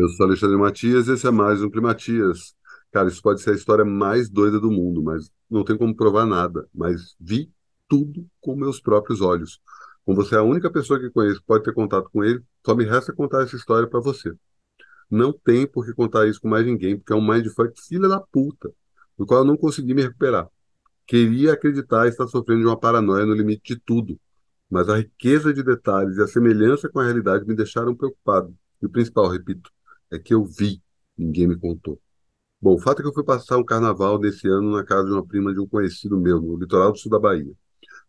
Eu sou Alexandre Matias, esse é mais um Climatias. Cara, isso pode ser a história mais doida do mundo, mas não tem como provar nada. Mas vi tudo com meus próprios olhos. Como você é a única pessoa que conheço que pode ter contato com ele, só me resta contar essa história para você. Não tem por que contar isso com mais ninguém, porque é um mindfuck filha da puta, do qual eu não consegui me recuperar. Queria acreditar estar sofrendo de uma paranoia no limite de tudo, mas a riqueza de detalhes e a semelhança com a realidade me deixaram preocupado. E o principal, repito, é que eu vi, ninguém me contou. Bom, o fato é que eu fui passar um carnaval desse ano na casa de uma prima de um conhecido meu, no litoral do sul da Bahia.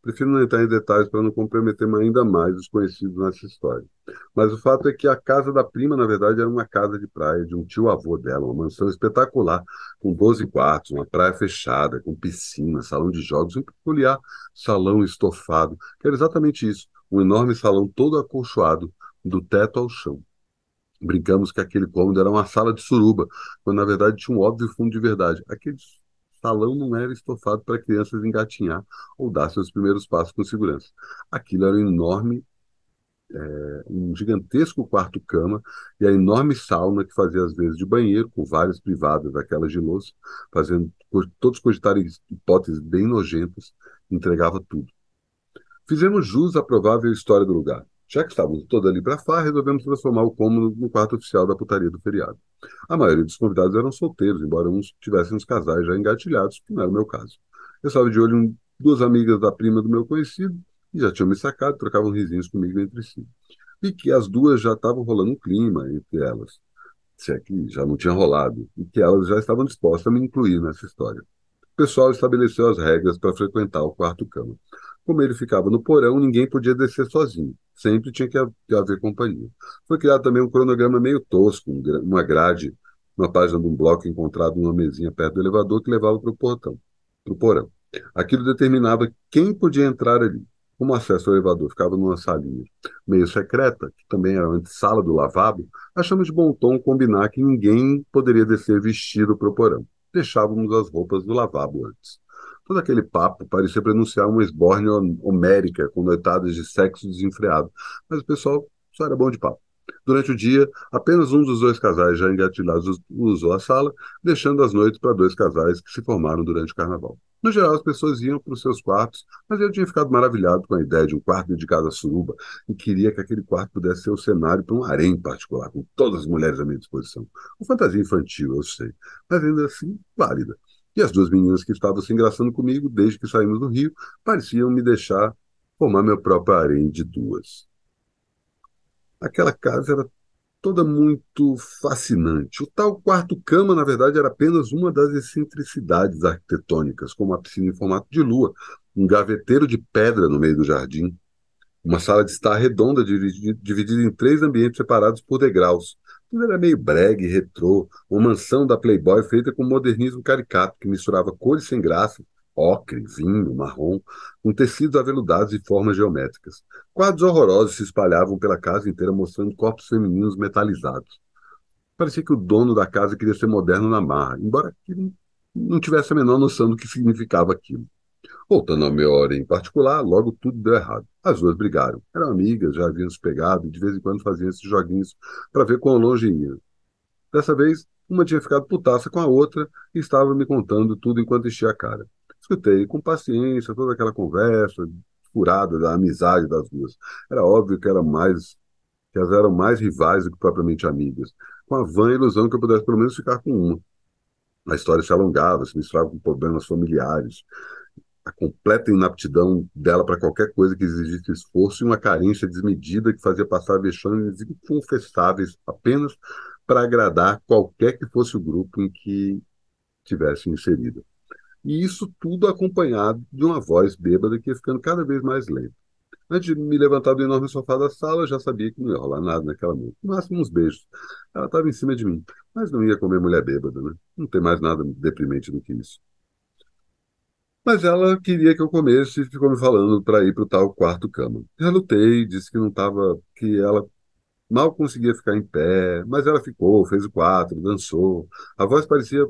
Prefiro não entrar em detalhes para não comprometer ainda mais os conhecidos nessa história. Mas o fato é que a casa da prima, na verdade, era uma casa de praia de um tio-avô dela, uma mansão espetacular, com 12 quartos, uma praia fechada, com piscina, salão de jogos, um peculiar salão estofado, que era exatamente isso, um enorme salão todo acolchoado, do teto ao chão. Brincamos que aquele cômodo era uma sala de suruba, quando na verdade tinha um óbvio fundo de verdade. Aquele salão não era estofado para crianças engatinhar ou dar seus primeiros passos com segurança. Aquilo era um enorme, é, um gigantesco quarto-cama e a enorme sauna que fazia às vezes de banheiro, com várias privadas daquelas de louça, fazendo todos cogitarem hipóteses bem nojentas, entregava tudo. Fizemos jus à provável história do lugar. Já que estávamos todos ali para far, resolvemos transformar o cômodo no quarto oficial da putaria do feriado. A maioria dos convidados eram solteiros, embora uns tivessem os casais já engatilhados, que não era o meu caso. Eu estava de olho em duas amigas da prima do meu conhecido, e já tinham me sacado, trocavam risinhos comigo entre si. E que as duas já estavam rolando um clima entre elas, se é que já não tinha rolado, e que elas já estavam dispostas a me incluir nessa história. O pessoal estabeleceu as regras para frequentar o quarto-cama. Como ele ficava no porão, ninguém podia descer sozinho. Sempre tinha que haver companhia. Foi criado também um cronograma meio tosco, uma grade, uma página de um bloco encontrado numa mesinha perto do elevador que levava para o portão, para o porão. Aquilo determinava quem podia entrar ali. Como acesso ao elevador ficava numa salinha meio secreta, que também era a sala do lavabo, achamos de bom tom combinar que ninguém poderia descer vestido para o porão. Deixávamos as roupas do lavabo antes. Todo aquele papo parecia pronunciar uma esbórnia homérica com noitadas de sexo desenfreado, mas o pessoal só era bom de papo. Durante o dia, apenas um dos dois casais já engatilhados usou a sala, deixando as noites para dois casais que se formaram durante o carnaval. No geral, as pessoas iam para os seus quartos, mas eu tinha ficado maravilhado com a ideia de um quarto dedicado à suruba e queria que aquele quarto pudesse ser o cenário para um harém particular, com todas as mulheres à minha disposição. Uma fantasia infantil, eu sei, mas ainda assim válida. E as duas meninas que estavam se engraçando comigo desde que saímos do Rio pareciam me deixar formar meu próprio harém de duas. Aquela casa era toda muito fascinante. O tal quarto-cama, na verdade, era apenas uma das excentricidades arquitetônicas, como a piscina em formato de lua, um gaveteiro de pedra no meio do jardim, uma sala de estar redonda dividida em três ambientes separados por degraus, tudo era meio brega e retrô, uma mansão da Playboy feita com modernismo caricato, que misturava cores sem graça, ocre, vinho, marrom, com tecidos aveludados e formas geométricas. Quadros horrorosos se espalhavam pela casa inteira, mostrando corpos femininos metalizados. Parecia que o dono da casa queria ser moderno na marra, embora não tivesse a menor noção do que significava aquilo. Voltando ao meu hora em particular, logo tudo deu errado. As duas brigaram. Eram amigas, já haviam se pegado e de vez em quando faziam esses joguinhos para ver quão longe iam. Dessa vez, uma tinha ficado putaça com a outra e estava me contando tudo enquanto enchia a cara. Escutei com paciência toda aquela conversa furada da amizade das duas. Era óbvio que, era mais, que elas eram mais rivais do que propriamente amigas, com a vã ilusão que eu pudesse pelo menos ficar com uma. A história se alongava, se misturava com problemas familiares a completa inaptidão dela para qualquer coisa que exigisse esforço e uma carência desmedida que fazia passar vexames inconfessáveis apenas para agradar qualquer que fosse o grupo em que tivesse inserida. E isso tudo acompanhado de uma voz bêbada que ia ficando cada vez mais lenta. Antes de me levantar do enorme sofá da sala, eu já sabia que não ia rolar nada naquela noite. No máximo uns beijos. Ela estava em cima de mim, mas não ia comer mulher bêbada, né? Não tem mais nada deprimente do que isso. Mas ela queria que eu comesse e ficou me falando para ir para o tal quarto cama. Relutei, disse que não estava, que ela mal conseguia ficar em pé, mas ela ficou, fez o quatro, dançou. A voz parecia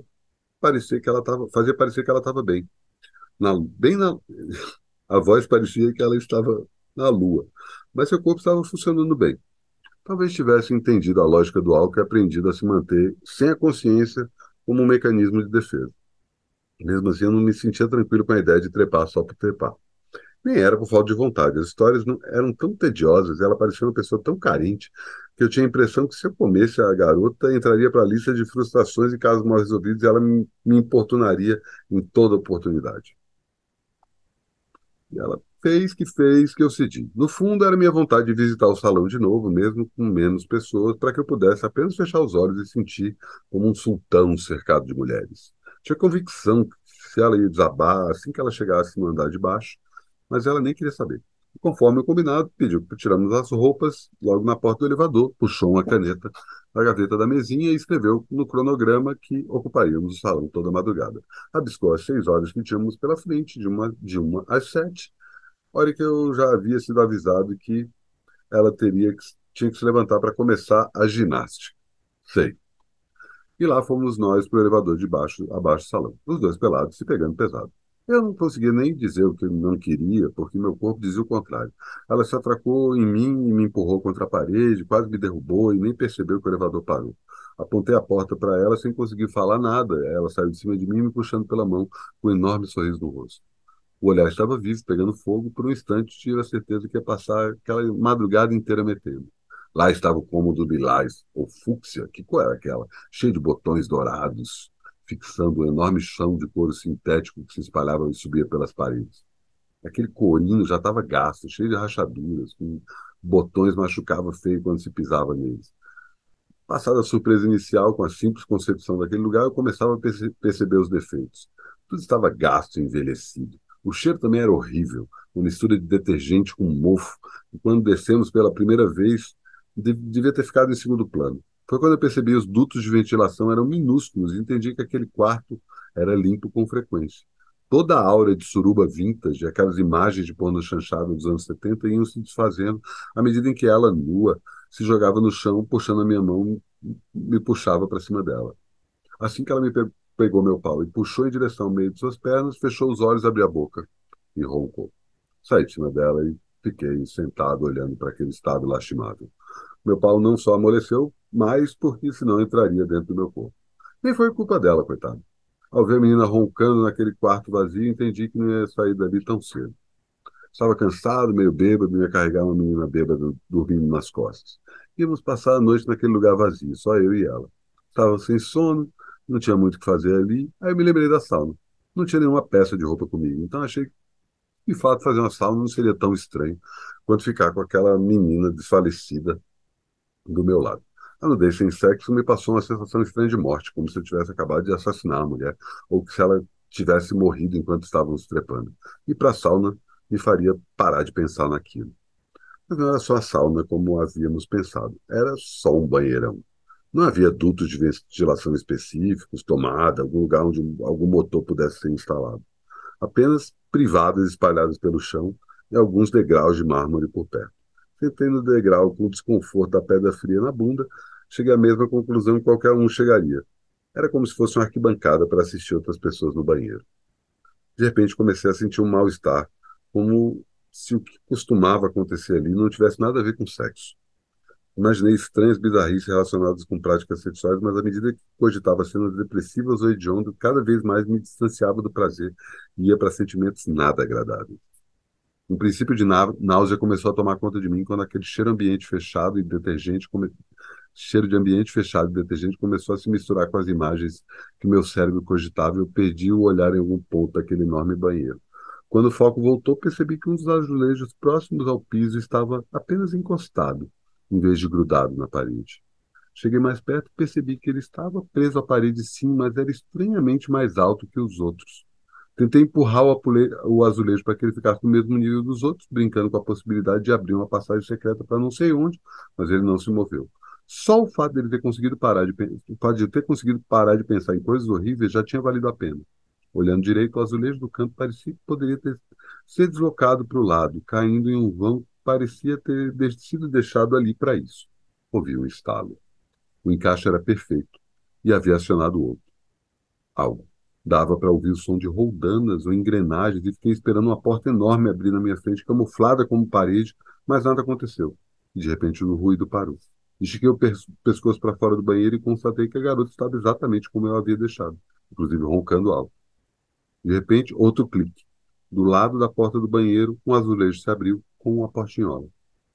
parecer que ela tava, fazia parecer que ela estava bem. Na, bem na, a voz parecia que ela estava na lua, mas seu corpo estava funcionando bem. talvez tivesse entendido a lógica do álcool e aprendido a se manter sem a consciência como um mecanismo de defesa. Mesmo assim, eu não me sentia tranquilo com a ideia de trepar só por trepar. Nem era por falta de vontade. As histórias não, eram tão tediosas ela parecia uma pessoa tão carente que eu tinha a impressão que se eu comesse a garota, entraria para a lista de frustrações e casos mal resolvidos e ela me, me importunaria em toda oportunidade. E ela fez que fez que eu cedi. No fundo, era minha vontade de visitar o salão de novo, mesmo com menos pessoas, para que eu pudesse apenas fechar os olhos e sentir como um sultão cercado de mulheres. Tinha convicção que se ela ia desabar assim que ela chegasse no andar de baixo, mas ela nem queria saber. Conforme o combinado, pediu para tirarmos as roupas logo na porta do elevador, puxou uma caneta da gaveta da mesinha e escreveu no cronograma que ocuparíamos o salão toda a madrugada. Abiscou as seis horas que tínhamos pela frente, de uma, de uma às sete, hora que eu já havia sido avisado que ela teria que, tinha que se levantar para começar a ginástica. Sei. E lá fomos nós para o elevador de baixo, abaixo do salão, os dois pelados se pegando pesado. Eu não conseguia nem dizer o que eu não queria, porque meu corpo dizia o contrário. Ela se atracou em mim e me empurrou contra a parede, quase me derrubou e nem percebeu que o elevador parou. Apontei a porta para ela sem conseguir falar nada. Ela saiu de cima de mim, me puxando pela mão, com um enorme sorriso no rosto. O olhar estava vivo, pegando fogo. Por um instante, tive a certeza que ia passar aquela madrugada inteira metendo. Lá estava o cômodo lilás, ou fúcsia, que cor era aquela? Cheio de botões dourados, fixando um enorme chão de couro sintético que se espalhava e subia pelas paredes. Aquele corinho já estava gasto, cheio de rachaduras, com botões machucava feio quando se pisava neles. Passada a surpresa inicial com a simples concepção daquele lugar, eu começava a perce perceber os defeitos. Tudo estava gasto e envelhecido. O cheiro também era horrível, uma mistura de detergente com mofo. E quando descemos pela primeira vez, devia ter ficado em segundo plano. Foi quando eu percebi os dutos de ventilação eram minúsculos e entendi que aquele quarto era limpo com frequência. Toda a aura de suruba vintage, aquelas imagens de porno chanchado dos anos 70 iam se desfazendo à medida em que ela, nua, se jogava no chão, puxando a minha mão, me puxava para cima dela. Assim que ela me pegou meu pau e puxou em direção ao meio de suas pernas, fechou os olhos, abriu a boca e roncou. Saí de cima dela e fiquei sentado olhando para aquele estado lastimável. Meu pau não só amoleceu, mas porque senão entraria dentro do meu corpo. Nem foi culpa dela, coitada. Ao ver a menina roncando naquele quarto vazio, entendi que não ia sair dali tão cedo. Estava cansado, meio bêbado, ia carregar uma menina bêbada dormindo nas costas. Íamos passar a noite naquele lugar vazio, só eu e ela. Estava sem sono, não tinha muito o que fazer ali, aí eu me lembrei da sauna. Não tinha nenhuma peça de roupa comigo, então achei que, de fato, fazer uma sauna não seria tão estranho quanto ficar com aquela menina desfalecida do meu lado. A nudez sem sexo me passou uma sensação estranha de morte, como se eu tivesse acabado de assassinar a mulher, ou que se ela tivesse morrido enquanto estávamos trepando. E para a sauna me faria parar de pensar naquilo. Mas não era só a sauna como havíamos pensado, era só um banheirão. Não havia dutos de ventilação específicos, tomada, algum lugar onde algum motor pudesse ser instalado. Apenas privadas espalhadas pelo chão e alguns degraus de mármore por perto. Sentei no degrau com o desconforto da pedra fria na bunda, cheguei à mesma conclusão que qualquer um chegaria. Era como se fosse uma arquibancada para assistir outras pessoas no banheiro. De repente comecei a sentir um mal-estar, como se o que costumava acontecer ali não tivesse nada a ver com sexo. Imaginei estranhas bizarrices relacionadas com práticas sexuais, mas à medida que cogitava cenas depressivas ou hediondas, cada vez mais me distanciava do prazer e ia para sentimentos nada agradáveis. Um princípio de náusea começou a tomar conta de mim quando aquele cheiro ambiente fechado e detergente come... cheiro de ambiente fechado e detergente começou a se misturar com as imagens que meu cérebro cogitava e eu perdi o olhar em algum ponto daquele enorme banheiro. Quando o foco voltou, percebi que um dos azulejos próximos ao piso estava apenas encostado em vez de grudado na parede. Cheguei mais perto e percebi que ele estava preso à parede sim, mas era estranhamente mais alto que os outros. Tentei empurrar o, o azulejo para que ele ficasse no mesmo nível dos outros, brincando com a possibilidade de abrir uma passagem secreta para não sei onde, mas ele não se moveu. Só o fato dele ter conseguido parar de, o fato de ter conseguido parar de pensar em coisas horríveis já tinha valido a pena. Olhando direito, o azulejo do canto parecia que poderia ter ser deslocado para o lado, caindo em um vão parecia ter sido deixado ali para isso. Ouvi um estalo. O encaixe era perfeito e havia acionado outro. Algo. Dava para ouvir o som de roldanas ou engrenagens e fiquei esperando uma porta enorme abrir na minha frente, camuflada como parede, mas nada aconteceu. E de repente o ruído parou. Estiquei o pescoço para fora do banheiro e constatei que a garota estava exatamente como eu havia deixado, inclusive roncando alto. De repente, outro clique. Do lado da porta do banheiro, um azulejo se abriu com uma portinhola.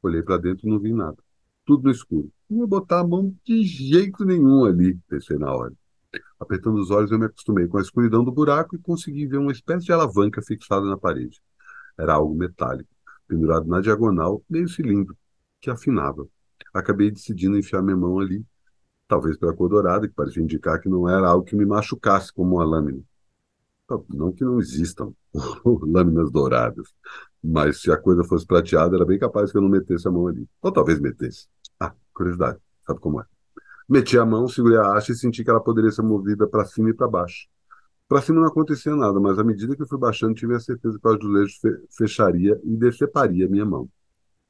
Olhei para dentro e não vi nada. Tudo no escuro. Não ia botar a mão de jeito nenhum ali, pensei na hora. Apertando os olhos, eu me acostumei com a escuridão do buraco e consegui ver uma espécie de alavanca fixada na parede. Era algo metálico, pendurado na diagonal, meio cilindro, que afinava. Acabei decidindo enfiar minha mão ali, talvez pela cor dourada, que parecia indicar que não era algo que me machucasse como uma lâmina. Não que não existam lâminas douradas, mas se a coisa fosse prateada, era bem capaz que eu não metesse a mão ali. Ou talvez metesse. Ah, curiosidade, sabe como é? Meti a mão, segurei a haste e senti que ela poderia ser movida para cima e para baixo. Para cima não acontecia nada, mas à medida que eu fui baixando, tive a certeza que o azulejo fecharia e deceparia minha mão.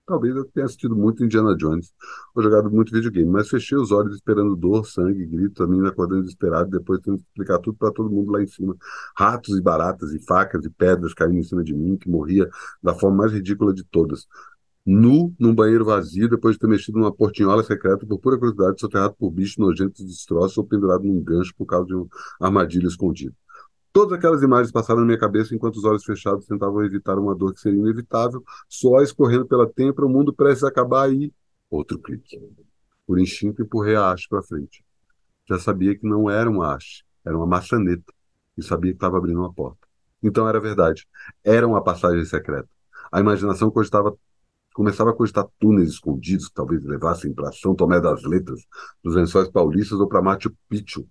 Talvez eu tenha assistido muito Indiana Jones ou jogado muito videogame, mas fechei os olhos esperando dor, sangue, gritos, a menina acordando desesperada, depois tendo que explicar tudo para todo mundo lá em cima. Ratos e baratas e facas e pedras caindo em cima de mim, que morria da forma mais ridícula de todas. Nu, num banheiro vazio, depois de ter mexido numa portinhola secreta, por pura curiosidade, soterrado por bichos nojentos e destroços ou pendurado num gancho por causa de uma armadilha escondida. Todas aquelas imagens passaram na minha cabeça enquanto os olhos fechados tentavam evitar uma dor que seria inevitável, só escorrendo pela têmpora, o mundo prestes a acabar e outro clique. Por instinto, empurrei a haste para frente. Já sabia que não era uma haste, era uma maçaneta, e sabia que estava abrindo uma porta. Então era verdade. Era uma passagem secreta. A imaginação cogitava, começava a cogitar túneis escondidos que talvez levassem para São Tomé das Letras, dos Lençóis Paulistas ou para Machu Picchu,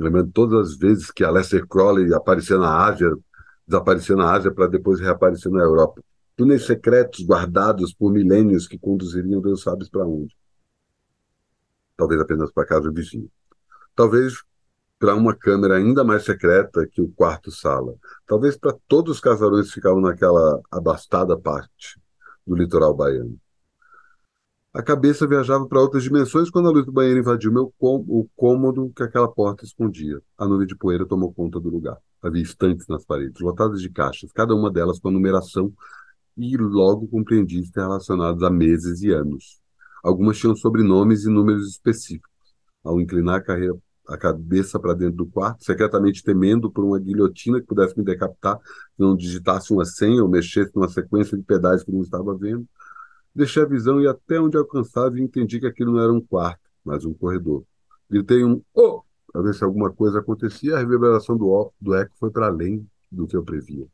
lembrando todas as vezes que a Lester Crowley aparecia na Ásia, desaparecia na Ásia para depois reaparecer na Europa. Túneis secretos guardados por milênios que conduziriam Deus sabe para onde. Talvez apenas para casa do vizinho. Talvez para uma câmera ainda mais secreta que o quarto-sala. Talvez para todos os casarões que ficavam naquela abastada parte do litoral baiano. A cabeça viajava para outras dimensões quando a luz do banheiro invadiu meu o cômodo que aquela porta escondia. A nuvem de poeira tomou conta do lugar. Havia estantes nas paredes, lotadas de caixas, cada uma delas com a numeração, e logo compreendi estar relacionadas a meses e anos. Algumas tinham sobrenomes e números específicos. Ao inclinar a, carreira, a cabeça para dentro do quarto, secretamente temendo por uma guilhotina que pudesse me decapitar se não digitasse uma senha ou mexesse numa sequência de pedais que não estava vendo, Deixei a visão e até onde alcançava e entendi que aquilo não era um quarto, mas um corredor. Gritei um oh! para ver se alguma coisa acontecia. A reverberação do, do eco foi para além do que eu previa.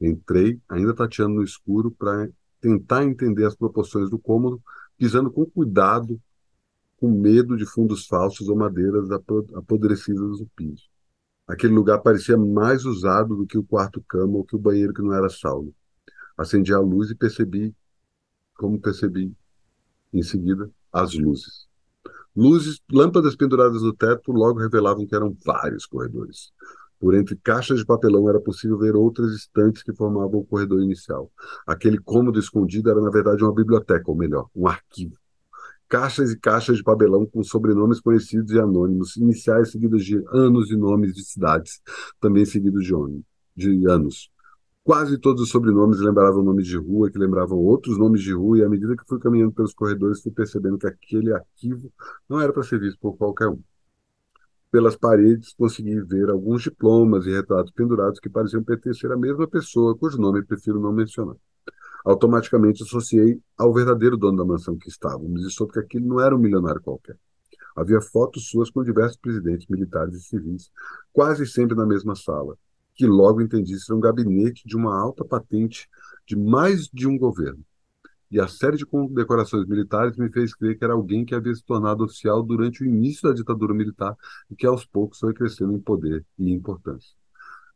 Entrei, ainda tateando no escuro, para tentar entender as proporções do cômodo, pisando com cuidado, com medo de fundos falsos ou madeiras apodrecidas no piso. Aquele lugar parecia mais usado do que o quarto-cama ou que o banheiro que não era salvo. Acendi a luz e percebi como percebi em seguida, as luzes. Luzes, lâmpadas penduradas no teto logo revelavam que eram vários corredores. Por entre caixas de papelão era possível ver outras estantes que formavam o corredor inicial. Aquele cômodo escondido era, na verdade, uma biblioteca, ou melhor, um arquivo. Caixas e caixas de papelão com sobrenomes conhecidos e anônimos, iniciais seguidos de anos e nomes de cidades, também seguidos de, de anos. Quase todos os sobrenomes lembravam nomes de rua, que lembravam outros nomes de rua, e à medida que fui caminhando pelos corredores, fui percebendo que aquele arquivo não era para ser visto por qualquer um. Pelas paredes, consegui ver alguns diplomas e retratos pendurados que pareciam pertencer à mesma pessoa, cujo nome prefiro não mencionar. Automaticamente associei ao verdadeiro dono da mansão que estávamos, e soube que aquele não era um milionário qualquer. Havia fotos suas com diversos presidentes militares e civis, quase sempre na mesma sala, que logo entendi ser um gabinete de uma alta patente de mais de um governo. E a série de condecorações militares me fez crer que era alguém que havia se tornado oficial durante o início da ditadura militar e que aos poucos foi crescendo em poder e importância.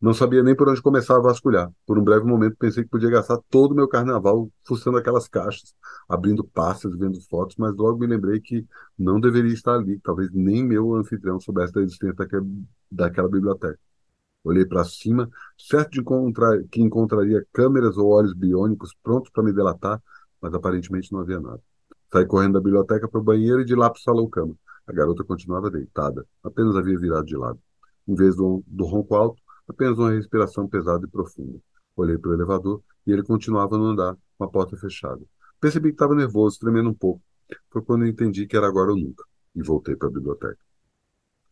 Não sabia nem por onde começar a vasculhar. Por um breve momento pensei que podia gastar todo o meu carnaval fuçando aquelas caixas, abrindo pastas, vendo fotos, mas logo me lembrei que não deveria estar ali. Talvez nem meu anfitrião soubesse da existência daquela biblioteca. Olhei para cima, certo de encontrar, que encontraria câmeras ou olhos biônicos prontos para me delatar, mas aparentemente não havia nada. Saí correndo da biblioteca para o banheiro e de lá para o salão-cama. A garota continuava deitada, apenas havia virado de lado. Em vez do, do ronco alto, apenas uma respiração pesada e profunda. Olhei para o elevador e ele continuava no andar, com a porta fechada. Percebi que estava nervoso, tremendo um pouco. Foi quando entendi que era agora ou nunca, e voltei para a biblioteca.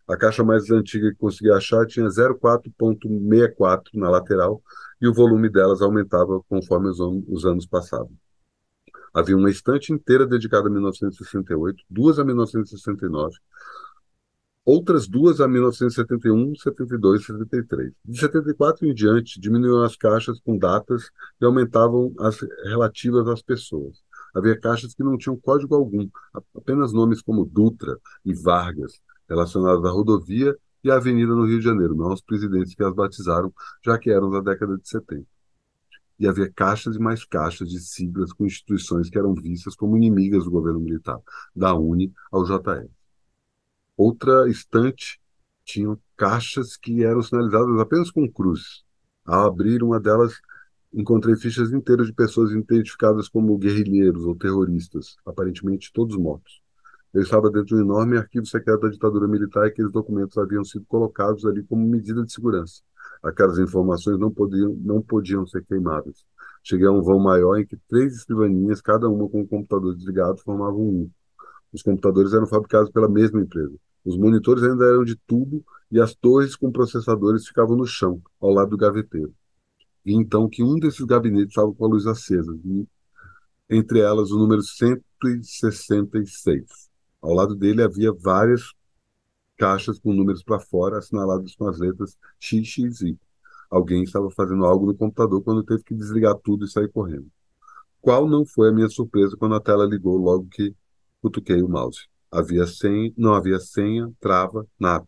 A caixa mais antiga que consegui achar tinha 04.64 na lateral e o volume delas aumentava conforme os, os anos passavam. Havia uma estante inteira dedicada a 1968, duas a 1969, outras duas a 1971, 72 e 73. De 74 em diante, diminuíam as caixas com datas e aumentavam as relativas às pessoas. Havia caixas que não tinham código algum, apenas nomes como Dutra e Vargas, relacionadas à rodovia e à avenida no Rio de Janeiro, não aos presidentes que as batizaram, já que eram da década de 70. E havia caixas e mais caixas de siglas com instituições que eram vistas como inimigas do governo militar, da UNE ao JR. Outra estante tinha caixas que eram sinalizadas apenas com cruzes. Ao abrir uma delas, encontrei fichas inteiras de pessoas identificadas como guerrilheiros ou terroristas, aparentemente todos mortos. Eu estava dentro de um enorme arquivo secreto da ditadura militar e aqueles documentos haviam sido colocados ali como medida de segurança. Aquelas informações não podiam, não podiam ser queimadas. Cheguei a um vão maior em que três escrivaninhas, cada uma com um computador desligado, formavam um. Os computadores eram fabricados pela mesma empresa. Os monitores ainda eram de tubo e as torres com processadores ficavam no chão, ao lado do gaveteiro. E então que um desses gabinetes estava com a luz acesa, e entre elas o número 166. Ao lado dele havia várias caixas com números para fora, assinalados com as letras XXI. Alguém estava fazendo algo no computador quando teve que desligar tudo e sair correndo. Qual não foi a minha surpresa quando a tela ligou logo que cutuquei o mouse? Havia senha, não havia senha, trava, nada.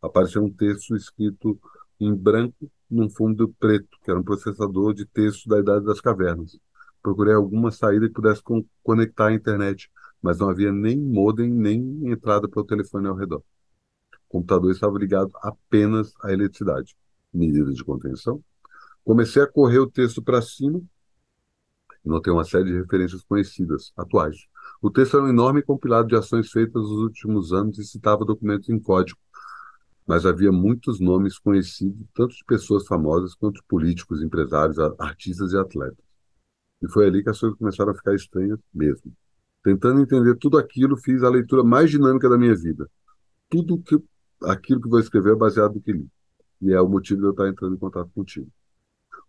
Apareceu um texto escrito em branco num fundo preto, que era um processador de texto da Idade das Cavernas. Procurei alguma saída que pudesse conectar à internet, mas não havia nem modem nem entrada para o telefone ao redor. O computador estava ligado apenas à eletricidade. Medida de contenção. Comecei a correr o texto para cima e notei uma série de referências conhecidas, atuais. O texto era um enorme compilado de ações feitas nos últimos anos e citava documentos em código, mas havia muitos nomes conhecidos, tanto de pessoas famosas quanto de políticos, empresários, artistas e atletas. E foi ali que as coisas começaram a ficar estranhas mesmo. Tentando entender tudo aquilo, fiz a leitura mais dinâmica da minha vida. Tudo que aquilo que vou escrever é baseado no que li. E é o motivo de eu estar entrando em contato contigo.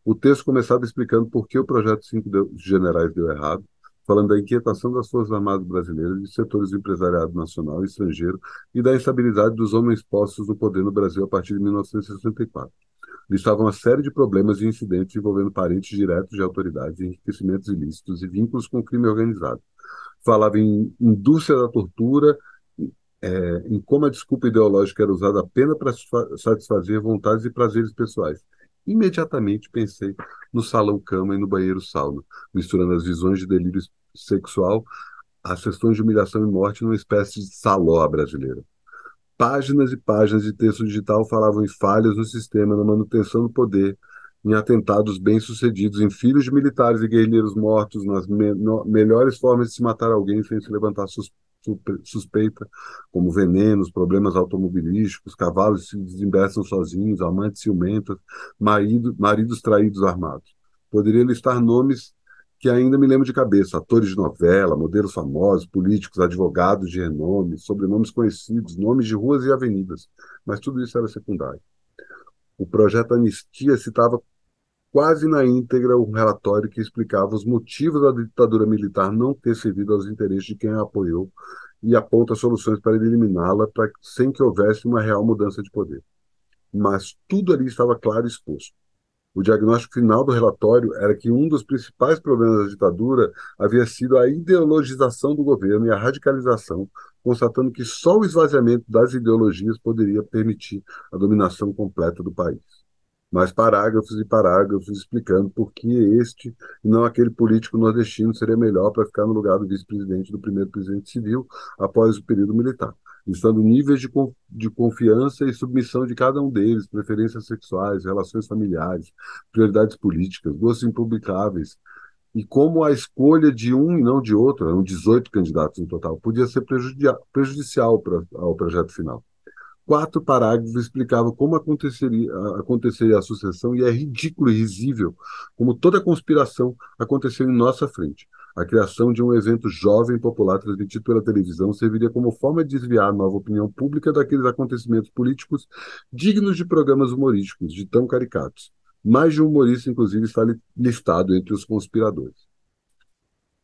O texto começava explicando por que o projeto 5 generais deu errado, falando da inquietação das Forças Armadas brasileiras, de setores do empresariado nacional e estrangeiro e da instabilidade dos homens postos no poder no Brasil a partir de 1964. Listavam uma série de problemas e incidentes envolvendo parentes diretos de autoridades, enriquecimentos ilícitos e vínculos com o crime organizado falava em indústria da tortura, é, em como a desculpa ideológica era usada apenas para satisfazer vontades e prazeres pessoais. Imediatamente pensei no salão-cama e no banheiro-sauna, misturando as visões de delírio sexual às questões de humilhação e morte numa espécie de saló brasileira. Páginas e páginas de texto digital falavam em falhas no sistema, na manutenção do poder, em atentados bem-sucedidos, em filhos de militares e guerrilheiros mortos, nas me melhores formas de se matar alguém sem se levantar sus suspeita, como venenos, problemas automobilísticos, cavalos se desembestam sozinhos, amantes ciumentas, marido, maridos traídos armados. Poderia listar nomes que ainda me lembro de cabeça, atores de novela, modelos famosos, políticos, advogados de renome, sobrenomes conhecidos, nomes de ruas e avenidas, mas tudo isso era secundário. O projeto Anistia citava quase na íntegra o relatório que explicava os motivos da ditadura militar não ter servido aos interesses de quem a apoiou e aponta soluções para eliminá-la sem que houvesse uma real mudança de poder. Mas tudo ali estava claro e exposto. O diagnóstico final do relatório era que um dos principais problemas da ditadura havia sido a ideologização do governo e a radicalização, constatando que só o esvaziamento das ideologias poderia permitir a dominação completa do país. Mais parágrafos e parágrafos explicando por que este e não aquele político nordestino seria melhor para ficar no lugar do vice-presidente do primeiro presidente civil após o período militar listando níveis de, de confiança e submissão de cada um deles, preferências sexuais, relações familiares, prioridades políticas, gostos impublicáveis, e como a escolha de um e não de outro, eram 18 candidatos no total, podia ser prejudicial para, ao projeto final. Quatro parágrafos explicavam como aconteceria, aconteceria a sucessão, e é ridículo e risível como toda conspiração aconteceu em nossa frente. A criação de um evento jovem popular transmitido pela televisão serviria como forma de desviar a nova opinião pública daqueles acontecimentos políticos dignos de programas humorísticos, de tão caricatos. Mais de um humorista, inclusive, está listado entre os conspiradores.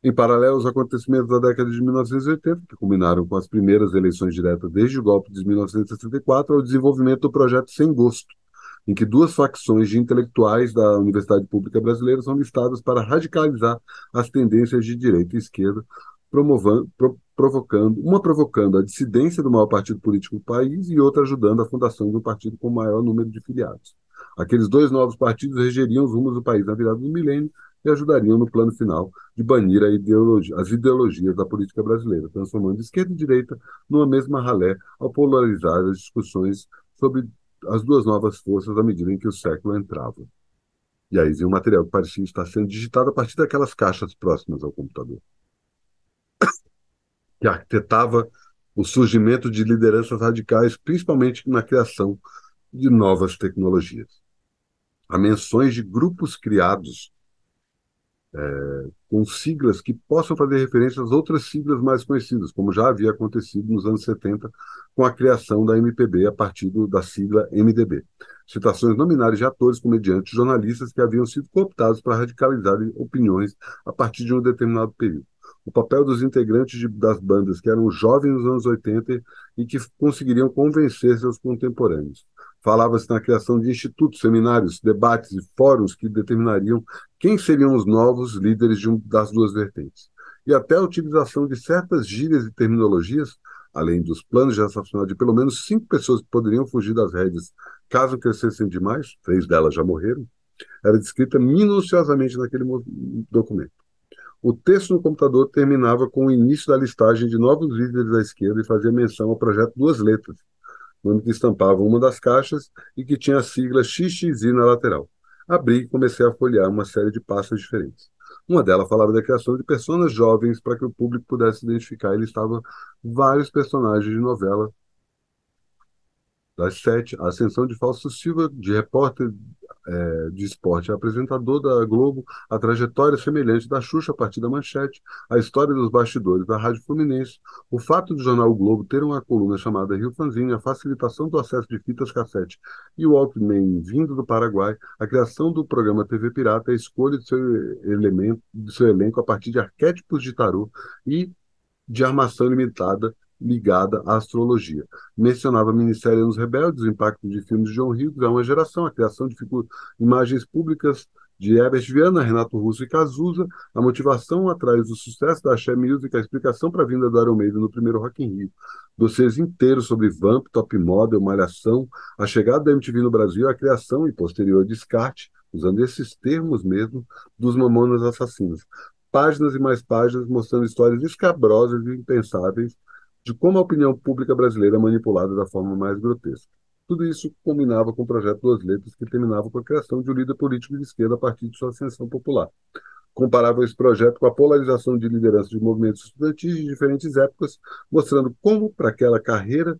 Em paralelo aos acontecimentos da década de 1980, que culminaram com as primeiras eleições diretas desde o golpe de 1964, ao desenvolvimento do projeto Sem Gosto, em que duas facções de intelectuais da Universidade Pública Brasileira são listadas para radicalizar as tendências de direita e esquerda, promovendo, pro, provocando, uma provocando a dissidência do maior partido político do país e outra ajudando a fundação de um partido com maior número de filiados. Aqueles dois novos partidos regeriam os rumos do país na virada do milênio e ajudariam no plano final de banir ideologia, as ideologias da política brasileira, transformando esquerda e direita numa mesma ralé ao polarizar as discussões sobre as duas novas forças à medida em que o século entrava. E aí vinha um material que parecia estar sendo digitado a partir daquelas caixas próximas ao computador, que arquitetava o surgimento de lideranças radicais, principalmente na criação de novas tecnologias. Há menções de grupos criados é, com siglas que possam fazer referência às outras siglas mais conhecidas, como já havia acontecido nos anos 70 com a criação da MPB a partir do, da sigla MDB. Citações nominais de atores, comediantes, jornalistas que haviam sido cooptados para radicalizar opiniões a partir de um determinado período. O papel dos integrantes de, das bandas, que eram jovens nos anos 80 e que conseguiriam convencer seus contemporâneos. Falava-se na criação de institutos, seminários, debates e fóruns que determinariam quem seriam os novos líderes de um, das duas vertentes. E até a utilização de certas gírias e terminologias, além dos planos de assassinato de pelo menos cinco pessoas que poderiam fugir das rédeas caso crescessem demais, três delas já morreram, era descrita minuciosamente naquele documento. O texto no computador terminava com o início da listagem de novos líderes da esquerda e fazia menção ao projeto Duas Letras, nome que estampava uma das caixas e que tinha a sigla XXI na lateral. Abri e comecei a folhear uma série de pastas diferentes. Uma delas falava da criação de personas jovens para que o público pudesse identificar e listava vários personagens de novela das sete, a ascensão de Fausto Silva, de repórter é, de esporte apresentador da Globo, a trajetória semelhante da Xuxa a partir da manchete, a história dos bastidores da Rádio Fluminense, o fato do jornal o Globo ter uma coluna chamada Rio Fanzine, a facilitação do acesso de fitas cassete e o Walkman vindo do Paraguai, a criação do programa TV Pirata, a escolha de seu, elemento, de seu elenco a partir de arquétipos de tarô e de armação limitada ligada à astrologia. Mencionava a minissérie Anos Rebeldes, o impacto de filmes de John Hughes a uma geração, a criação de imagens públicas de Herbert Viana, Renato Russo e Cazuza, a motivação atrás do sucesso da Axé Music, a explicação para a vinda do Iron Maiden no primeiro Rock in Rio, dossiês inteiros sobre Vamp, Top Model, Malhação, a chegada da MTV no Brasil, a criação e posterior descarte, usando esses termos mesmo, dos Mamonas Assassinos. Páginas e mais páginas mostrando histórias escabrosas e impensáveis de como a opinião pública brasileira é manipulada da forma mais grotesca. Tudo isso combinava com o projeto Duas Letras, que terminava com a criação de um líder político de esquerda a partir de sua ascensão popular. Comparava esse projeto com a polarização de lideranças de movimentos estudantis de diferentes épocas, mostrando como, para aquela carreira,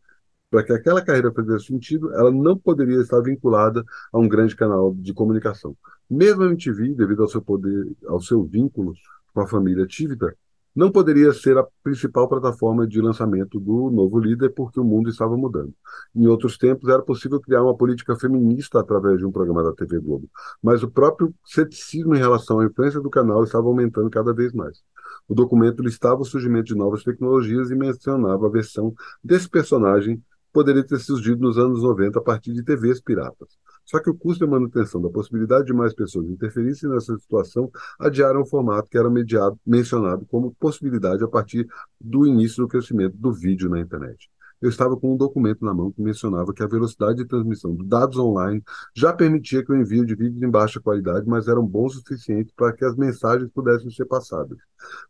para que aquela carreira fizesse sentido, ela não poderia estar vinculada a um grande canal de comunicação. Mesmo a MTV, devido ao seu poder, ao seu vínculo com a família Tivita, não poderia ser a principal plataforma de lançamento do novo líder porque o mundo estava mudando. Em outros tempos era possível criar uma política feminista através de um programa da TV Globo, mas o próprio ceticismo em relação à influência do canal estava aumentando cada vez mais. O documento listava o surgimento de novas tecnologias e mencionava a versão desse personagem poderia ter surgido nos anos 90 a partir de TVs piratas. Só que o custo de manutenção da possibilidade de mais pessoas interferissem nessa situação adiaram o formato que era mediado, mencionado como possibilidade a partir do início do crescimento do vídeo na internet. Eu estava com um documento na mão que mencionava que a velocidade de transmissão de dados online já permitia que o envio de vídeos em baixa qualidade, mas eram bons o suficiente para que as mensagens pudessem ser passadas.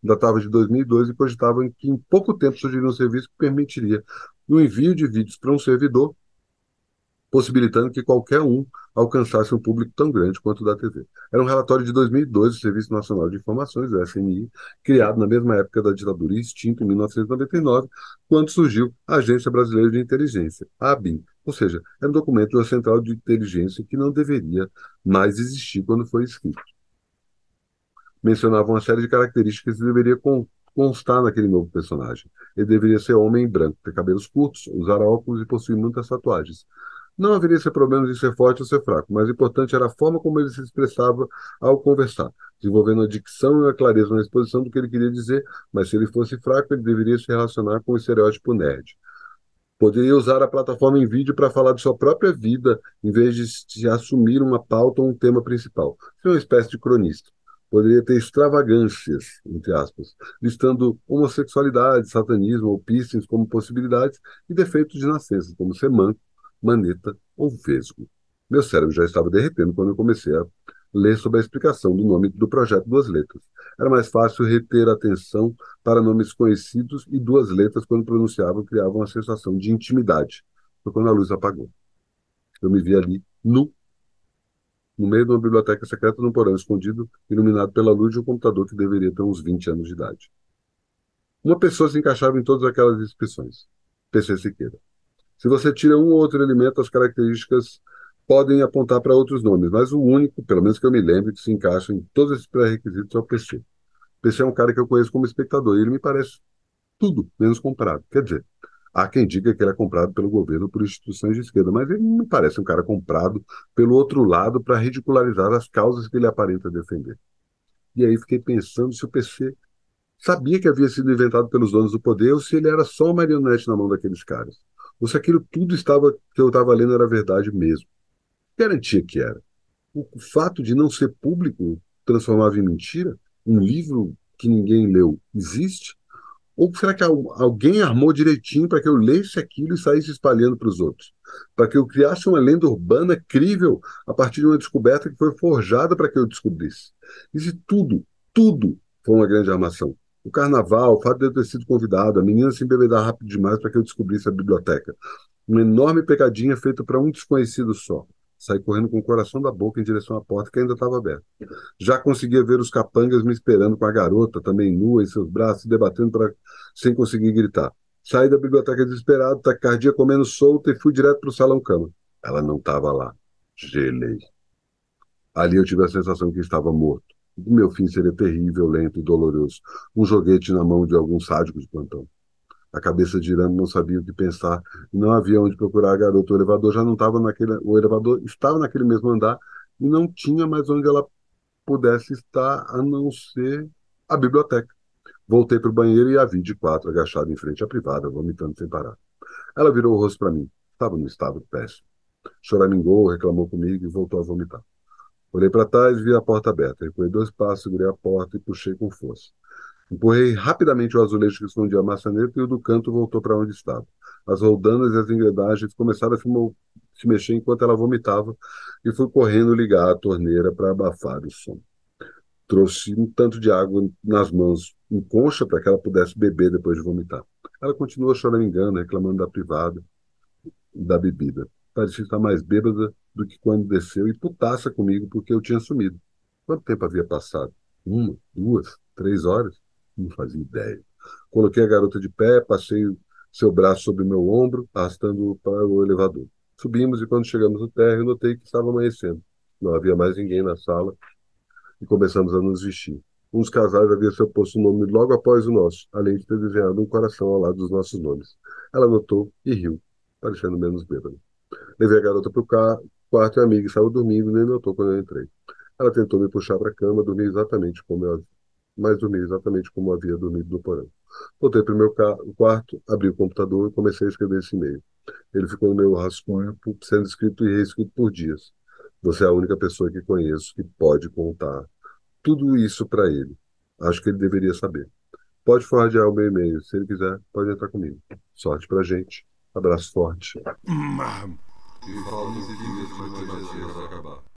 Datava de 2002 e cogitava que em pouco tempo surgiria um serviço que permitiria o envio de vídeos para um servidor possibilitando que qualquer um alcançasse um público tão grande quanto o da TV. Era um relatório de 2002 do Serviço Nacional de Informações, o SNI, criado na mesma época da ditadura e extinto em 1999, quando surgiu a Agência Brasileira de Inteligência, a ABIN. Ou seja, era um documento da Central de Inteligência que não deveria mais existir quando foi escrito. mencionava uma série de características que deveria constar naquele novo personagem. Ele deveria ser homem branco, ter cabelos curtos, usar óculos e possuir muitas tatuagens. Não haveria esse problema de ser forte ou ser fraco, mas o importante era a forma como ele se expressava ao conversar, desenvolvendo a dicção e a clareza na exposição do que ele queria dizer, mas se ele fosse fraco, ele deveria se relacionar com o estereótipo nerd. Poderia usar a plataforma em vídeo para falar de sua própria vida, em vez de assumir uma pauta ou um tema principal. Ser uma espécie de cronista. Poderia ter extravagâncias, entre aspas, listando homossexualidade, satanismo ou piercings como possibilidades e defeitos de nascença, como ser manco, maneta ou vesgo. Meu cérebro já estava derretendo quando eu comecei a ler sobre a explicação do nome do projeto Duas Letras. Era mais fácil reter atenção para nomes conhecidos e duas letras, quando pronunciavam, criavam uma sensação de intimidade. Foi quando a luz apagou. Eu me vi ali, nu, no meio de uma biblioteca secreta num porão escondido, iluminado pela luz de um computador que deveria ter uns 20 anos de idade. Uma pessoa se encaixava em todas aquelas inscrições. PC Siqueira. Se você tira um ou outro elemento, as características podem apontar para outros nomes, mas o único, pelo menos que eu me lembre, que se encaixa em todos esses pré-requisitos é o PC. O PC é um cara que eu conheço como espectador, e ele me parece tudo menos comprado. Quer dizer, há quem diga que ele é comprado pelo governo por instituições de esquerda, mas ele não me parece um cara comprado pelo outro lado para ridicularizar as causas que ele aparenta defender. E aí fiquei pensando se o PC sabia que havia sido inventado pelos donos do poder ou se ele era só uma marionete na mão daqueles caras ou se aquilo tudo estava que eu estava lendo era verdade mesmo. Garantia que era. O fato de não ser público transformava em mentira? Um livro que ninguém leu existe? Ou será que alguém armou direitinho para que eu lesse aquilo e saísse espalhando para os outros? Para que eu criasse uma lenda urbana crível a partir de uma descoberta que foi forjada para que eu descobrisse? E se tudo, tudo foi uma grande armação? O carnaval, o fato de eu ter sido convidado, a menina se embebedar rápido demais para que eu descobrisse a biblioteca. Uma enorme pegadinha feita para um desconhecido só. Saí correndo com o coração da boca em direção à porta que ainda estava aberta. Já conseguia ver os capangas me esperando com a garota, também nua, em seus braços, debatendo pra... sem conseguir gritar. Saí da biblioteca desesperado, taquicardia comendo solta e fui direto para o salão-cama. Ela não estava lá. Gelei. Ali eu tive a sensação que estava morto. O meu fim seria terrível, lento e doloroso. Um joguete na mão de algum sádico de plantão. A cabeça girando, não sabia o que pensar. Não havia onde procurar a garota. O elevador já não estava naquele. O elevador estava naquele mesmo andar e não tinha mais onde ela pudesse estar a não ser a biblioteca. Voltei para o banheiro e a vi de quatro, agachada em frente à privada, vomitando sem parar. Ela virou o rosto para mim. Estava num estado péssimo. Choramingou, reclamou comigo e voltou a vomitar. Olhei para trás e vi a porta aberta. Recuei dois passos, segurei a porta e puxei com força. Empurrei rapidamente o azulejo que escondia a maçaneta e o do canto voltou para onde estava. As roldanas e as engrenagens começaram a se, se mexer enquanto ela vomitava e fui correndo ligar a torneira para abafar o som. Trouxe um tanto de água nas mãos, em concha, para que ela pudesse beber depois de vomitar. Ela continuou choramingando, reclamando da privada, da bebida. Parecia estar mais bêbada do que quando desceu e putaça comigo porque eu tinha sumido. Quanto tempo havia passado? Uma, duas, três horas? Não fazia ideia. Coloquei a garota de pé, passei seu braço sobre meu ombro, arrastando-o para o elevador. Subimos e quando chegamos no térreo, notei que estava amanhecendo. Não havia mais ninguém na sala e começamos a nos vestir. Um dos casais havia seu posto o nome logo após o nosso, além de ter desenhado um coração ao lado dos nossos nomes. Ela notou e riu, parecendo menos bêbada. Levei a garota para o quarto e a amiga estava dormindo, nem notou quando eu entrei. Ela tentou me puxar para a cama, dormi exatamente como eu, mas dormi exatamente como havia dormido no porão. Voltei para o meu quarto, abri o computador e comecei a escrever esse e-mail. Ele ficou no meu rascunho, sendo escrito e reescrito por dias. Você é a única pessoa que conheço que pode contar tudo isso para ele. Acho que ele deveria saber. Pode forradear o meu e-mail. Se ele quiser, pode entrar comigo. Sorte pra gente. Abraço forte. E faltam dias para o acabar.